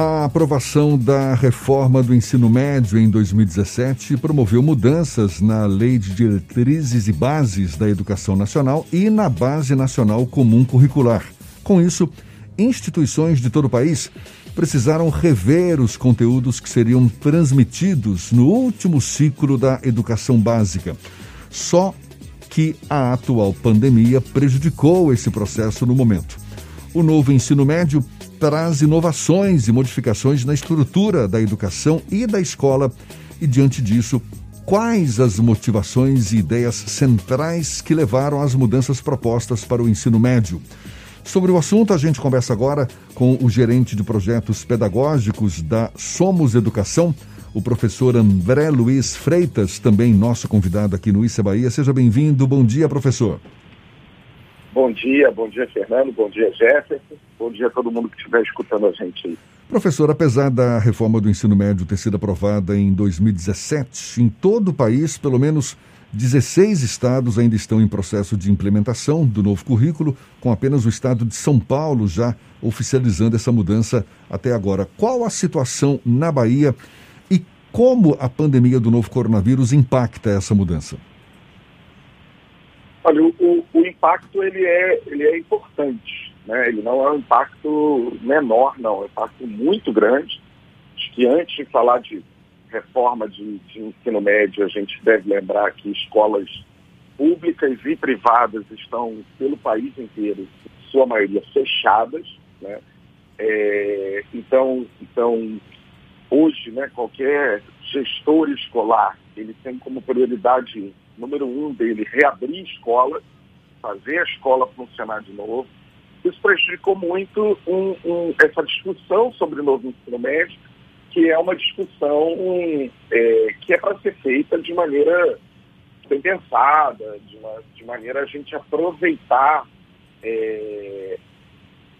A aprovação da reforma do ensino médio em 2017 promoveu mudanças na Lei de Diretrizes e Bases da Educação Nacional e na Base Nacional Comum Curricular. Com isso, instituições de todo o país precisaram rever os conteúdos que seriam transmitidos no último ciclo da educação básica. Só que a atual pandemia prejudicou esse processo no momento. O novo ensino médio traz inovações e modificações na estrutura da educação e da escola, e diante disso, quais as motivações e ideias centrais que levaram às mudanças propostas para o ensino médio? Sobre o assunto, a gente conversa agora com o gerente de projetos pedagógicos da Somos Educação, o professor André Luiz Freitas, também nosso convidado aqui no Issa Bahia. Seja bem-vindo. Bom dia, professor. Bom dia, bom dia, Fernando, bom dia, Jefferson, bom dia a todo mundo que estiver escutando a gente aí. Professor, apesar da reforma do ensino médio ter sido aprovada em 2017, em todo o país, pelo menos 16 estados ainda estão em processo de implementação do novo currículo, com apenas o estado de São Paulo já oficializando essa mudança até agora. Qual a situação na Bahia e como a pandemia do novo coronavírus impacta essa mudança? Olha, o, o impacto ele é, ele é importante, né? ele não é um impacto menor, não, é um impacto muito grande. Acho que antes de falar de reforma de, de ensino médio, a gente deve lembrar que escolas públicas e privadas estão pelo país inteiro, sua maioria fechadas, né? É, então, então, hoje, né, qualquer gestor escolar, ele tem como prioridade número um dele reabrir escola, fazer a escola funcionar de novo. Isso prejudicou muito um, um, essa discussão sobre o novo ensino médio, que é uma discussão é, que é para ser feita de maneira bem pensada, de, uma, de maneira a gente aproveitar é,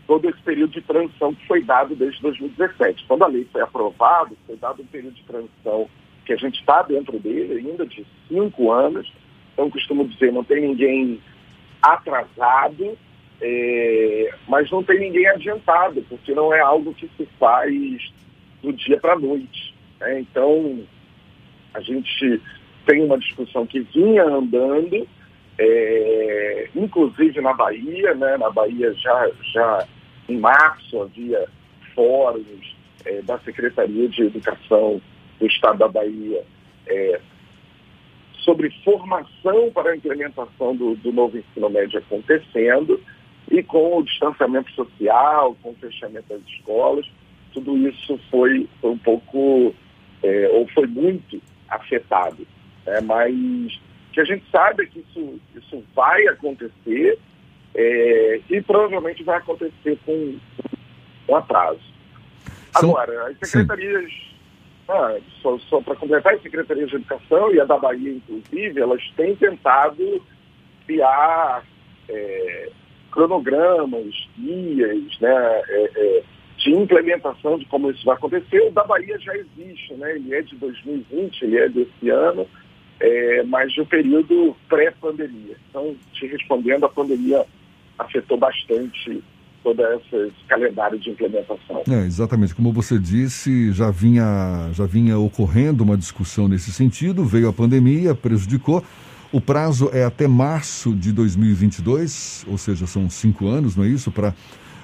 todo esse período de transição que foi dado desde 2017. Quando a lei foi aprovada, foi dado um período de transição que a gente está dentro dele ainda de cinco anos. Então, costumo dizer, não tem ninguém atrasado, é, mas não tem ninguém adiantado, porque não é algo que se faz do dia para a noite. Né? Então, a gente tem uma discussão que vinha andando, é, inclusive na Bahia, né? na Bahia já, já em março havia fóruns é, da Secretaria de Educação do Estado da Bahia é, sobre formação para a implementação do, do novo ensino médio acontecendo e com o distanciamento social, com o fechamento das escolas, tudo isso foi, foi um pouco, é, ou foi muito afetado. Né? Mas que a gente sabe que isso, isso vai acontecer é, e provavelmente vai acontecer com, com atraso. Agora, as secretarias, ah, só, só para completar, as secretarias de educação e a da Bahia, inclusive, elas têm tentado criar é, cronogramas, guias, né, é, é de implementação de como isso vai acontecer. O da Bahia já existe, né? ele é de 2020, ele é desse ano, é, mas de um período pré-pandemia. Então, te respondendo, a pandemia afetou bastante todo esse calendário de implementação. É, exatamente. Como você disse, já vinha, já vinha ocorrendo uma discussão nesse sentido, veio a pandemia, prejudicou. O prazo é até março de 2022, ou seja, são cinco anos, não é isso, para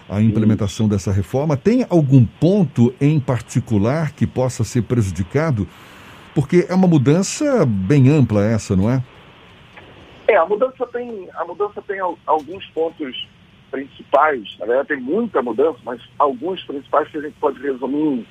a implementação dessa reforma. Tem algum ponto em particular que possa ser prejudicado? Porque é uma mudança bem ampla essa, não é? É, a mudança tem, a mudança tem alguns pontos principais. Na verdade, tem muita mudança, mas alguns principais que a gente pode resumir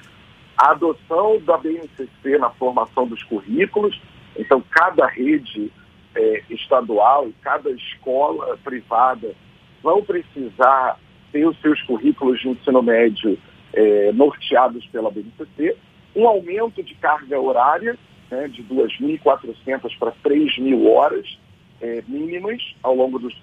a adoção da BNCC na formação dos currículos. Então, cada rede é, estadual e cada escola privada vão precisar ter os seus currículos de ensino médio é, norteados pela BNCC, um aumento de carga horária né, de 2.400 para 3.000 horas é, mínimas ao longo dos,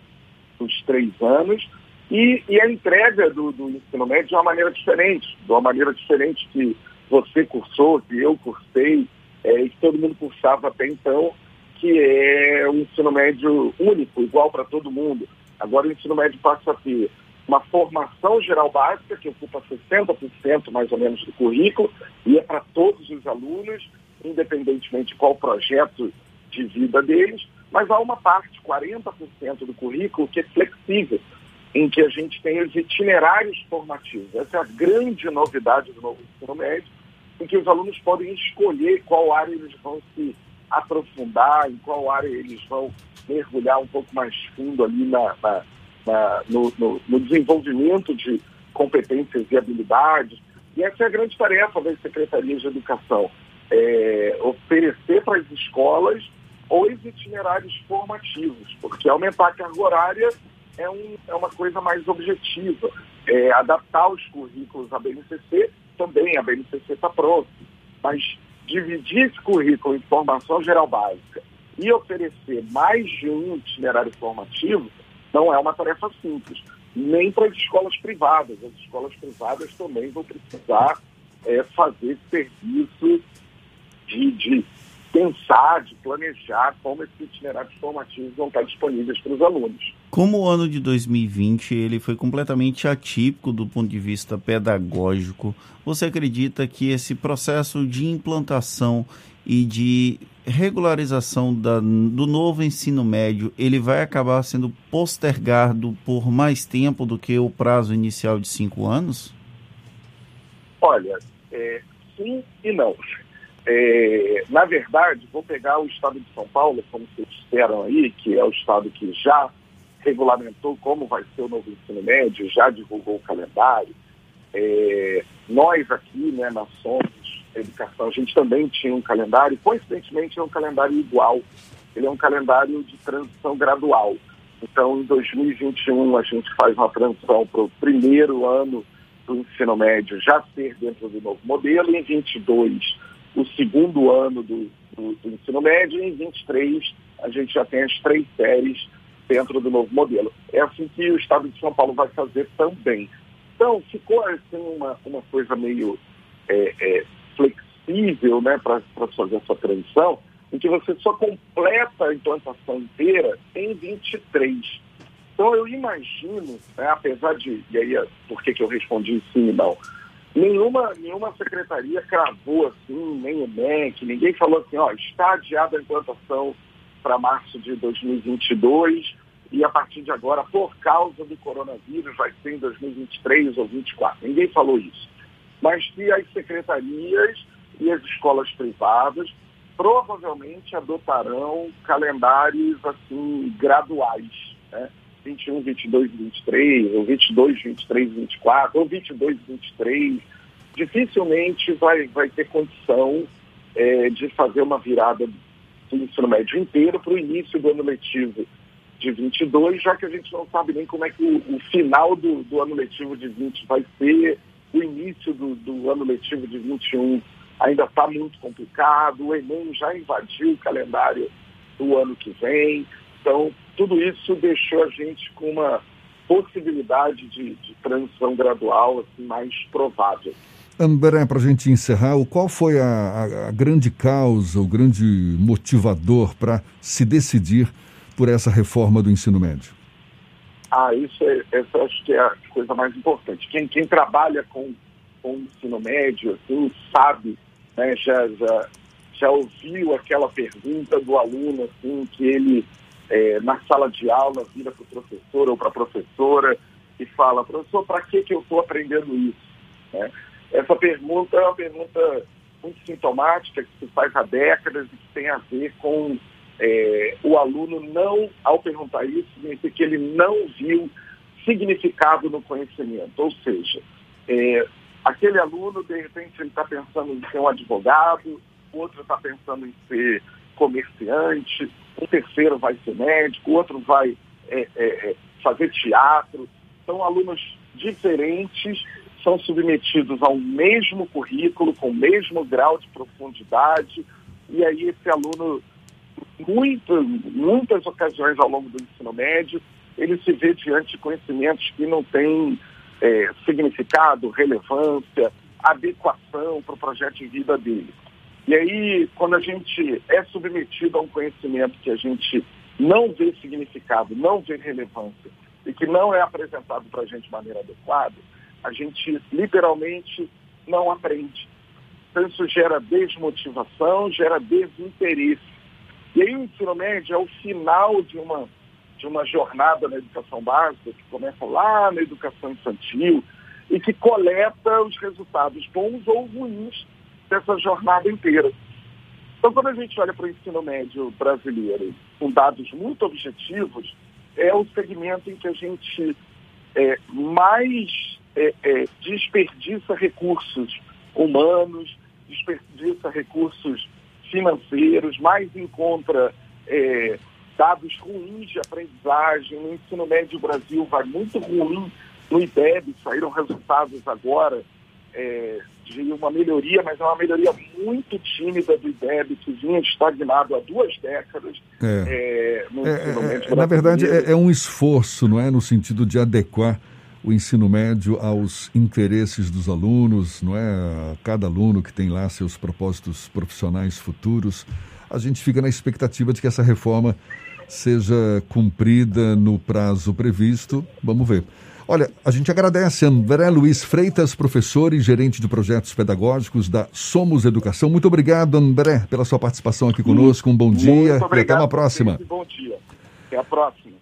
dos três anos, e, e, a entrega do, do ensino médio de uma maneira diferente, de uma maneira diferente que você cursou, que eu cursei, é, e que todo mundo cursava até então, que é um ensino médio único, igual para todo mundo. Agora o ensino médio passa a ter uma formação geral básica, que ocupa 60% mais ou menos do currículo, e é para todos os alunos, independentemente de qual projeto de vida deles, mas há uma parte, 40% do currículo, que é flexível, em que a gente tem os itinerários formativos. Essa é a grande novidade do novo ensino médio, em que os alunos podem escolher qual área eles vão se aprofundar, em qual área eles vão mergulhar um pouco mais fundo ali na, na, na no, no, no, desenvolvimento de competências e habilidades. E essa é a grande tarefa das secretarias de educação, é oferecer para as escolas os itinerários formativos, porque aumentar a carga horária é, um, é uma coisa mais objetiva. É, adaptar os currículos à BNCC, também a BNCC está pronta, mas dividir esse currículo em formação geral básica e oferecer mais de um itinerário formativo não é uma tarefa simples, nem para as escolas privadas. As escolas privadas também vão precisar é, fazer serviço de, de pensar, de planejar como esses itinerários formativos vão estar disponíveis para os alunos. Como o ano de 2020 ele foi completamente atípico do ponto de vista pedagógico, você acredita que esse processo de implantação e de regularização da, do novo ensino médio ele vai acabar sendo postergado por mais tempo do que o prazo inicial de cinco anos? Olha, é, sim e não. É, na verdade, vou pegar o estado de São Paulo, como vocês disseram aí, que é o estado que já regulamentou como vai ser o novo ensino médio, já divulgou o calendário. É, nós aqui, né, na Somos Educação, a gente também tinha um calendário, coincidentemente é um calendário igual, ele é um calendário de transição gradual. Então, em 2021, a gente faz uma transição para o primeiro ano do ensino médio já ser dentro do novo modelo, e em 22, o segundo ano do, do, do ensino médio, e em 23, a gente já tem as três séries dentro do novo modelo. É assim que o Estado de São Paulo vai fazer também. Então, ficou assim uma, uma coisa meio é, é, flexível né, para fazer essa transição, em que você só completa a implantação inteira em 23. Então, eu imagino, né, apesar de, e aí por que, que eu respondi sim e não, nenhuma, nenhuma secretaria cravou assim, nem o MEC, ninguém falou assim, ó, está adiada a implantação para março de 2022 e a partir de agora, por causa do coronavírus, vai ser em 2023 ou 2024. Ninguém falou isso. Mas que as secretarias e as escolas privadas provavelmente adotarão calendários assim graduais, né? 21, 22, 23, ou 22, 23, 24, ou 22, 23. Dificilmente vai, vai ter condição é, de fazer uma virada do ensino médio inteiro para o início do ano letivo de 22, já que a gente não sabe nem como é que o, o final do, do, ano letivo de 20 vai ser, o início do, do ano letivo de 21 ainda está muito complicado, o Enem já invadiu o calendário do ano que vem, então tudo isso deixou a gente com uma possibilidade de, de transição gradual assim, mais provável. André, para a gente encerrar, qual foi a, a, a grande causa, o grande motivador para se decidir por essa reforma do ensino médio? Ah, isso é, essa acho que é a coisa mais importante. Quem, quem trabalha com, com o ensino médio, assim, sabe, né, já, já, já ouviu aquela pergunta do aluno, assim, que ele, é, na sala de aula, vira para o professor ou para a professora e fala, professor, para que, que eu estou aprendendo isso? Né? Essa pergunta é uma pergunta muito sintomática, que se faz há décadas e que tem a ver com é, o aluno não, ao perguntar isso, significa que ele não viu significado no conhecimento. Ou seja, é, aquele aluno, de repente, ele está pensando em ser um advogado, outro está pensando em ser comerciante, um terceiro vai ser médico, o outro vai é, é, é fazer teatro. São alunos diferentes, são submetidos ao mesmo currículo, com o mesmo grau de profundidade, e aí esse aluno muitas, muitas ocasiões ao longo do ensino médio, ele se vê diante de conhecimentos que não têm é, significado, relevância, adequação para o projeto de vida dele. E aí, quando a gente é submetido a um conhecimento que a gente não vê significado, não vê relevância, e que não é apresentado para a gente de maneira adequada, a gente literalmente não aprende. Então isso gera desmotivação, gera desinteresse. E aí o ensino médio é o final de uma, de uma jornada na educação básica, que começa lá na educação infantil, e que coleta os resultados bons ou ruins dessa jornada inteira. Então, quando a gente olha para o ensino médio brasileiro com dados muito objetivos, é o segmento em que a gente é, mais é, é, desperdiça recursos humanos, desperdiça recursos financeiros, mais encontra é, dados ruins de aprendizagem. No ensino médio do Brasil vai muito ruim no IDEB, saíram resultados agora é, de uma melhoria, mas é uma melhoria muito tímida do IDEB, que vinha estagnado há duas décadas é. É, no é, é, médio Na verdade, é, um esforço, não é? No sentido de adequar o ensino médio aos interesses dos alunos, não é? Cada aluno que tem lá seus propósitos profissionais futuros. A gente fica na expectativa de que essa reforma seja cumprida no prazo previsto. Vamos ver. Olha, a gente agradece André Luiz Freitas, professor e gerente de projetos pedagógicos da Somos Educação. Muito obrigado, André, pela sua participação aqui conosco. Um bom dia e até uma próxima. Bom dia. Até a próxima.